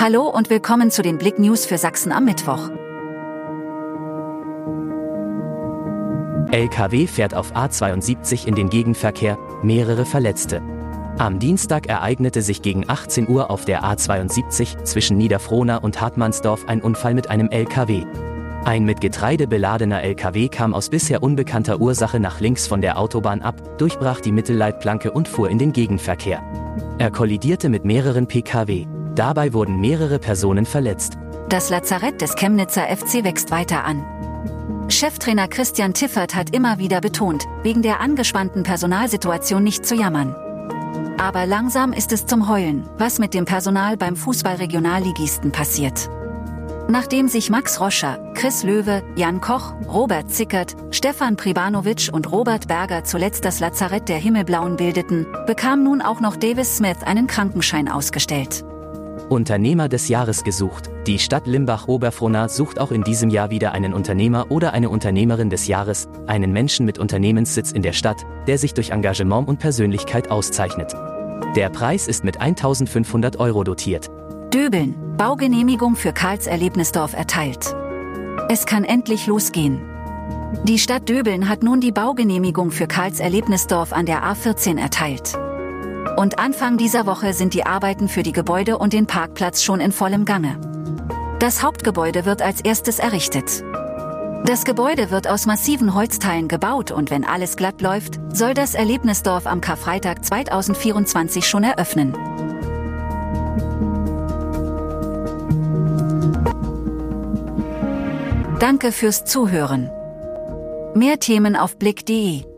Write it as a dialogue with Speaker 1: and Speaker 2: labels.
Speaker 1: Hallo und willkommen zu den Blick News für Sachsen am Mittwoch.
Speaker 2: LKW fährt auf A72 in den Gegenverkehr, mehrere Verletzte. Am Dienstag ereignete sich gegen 18 Uhr auf der A72 zwischen Niederfrohna und Hartmannsdorf ein Unfall mit einem LKW. Ein mit Getreide beladener LKW kam aus bisher unbekannter Ursache nach links von der Autobahn ab, durchbrach die Mittelleitplanke und fuhr in den Gegenverkehr. Er kollidierte mit mehreren Pkw. Dabei wurden mehrere Personen verletzt.
Speaker 1: Das Lazarett des Chemnitzer FC wächst weiter an. Cheftrainer Christian Tiffert hat immer wieder betont, wegen der angespannten Personalsituation nicht zu jammern. Aber langsam ist es zum Heulen, was mit dem Personal beim Fußballregionalligisten passiert. Nachdem sich Max Roscher, Chris Löwe, Jan Koch, Robert Zickert, Stefan Pribanovic und Robert Berger zuletzt das Lazarett der Himmelblauen bildeten, bekam nun auch noch Davis Smith einen Krankenschein ausgestellt.
Speaker 2: Unternehmer des Jahres gesucht. Die Stadt Limbach-Oberfrohna sucht auch in diesem Jahr wieder einen Unternehmer oder eine Unternehmerin des Jahres, einen Menschen mit Unternehmenssitz in der Stadt, der sich durch Engagement und Persönlichkeit auszeichnet. Der Preis ist mit 1500 Euro dotiert.
Speaker 1: Döbeln, Baugenehmigung für Karls Erlebnisdorf erteilt. Es kann endlich losgehen. Die Stadt Döbeln hat nun die Baugenehmigung für Karls Erlebnisdorf an der A14 erteilt. Und Anfang dieser Woche sind die Arbeiten für die Gebäude und den Parkplatz schon in vollem Gange. Das Hauptgebäude wird als erstes errichtet. Das Gebäude wird aus massiven Holzteilen gebaut und wenn alles glatt läuft, soll das Erlebnisdorf am Karfreitag 2024 schon eröffnen. Danke fürs Zuhören. Mehr Themen auf blick.de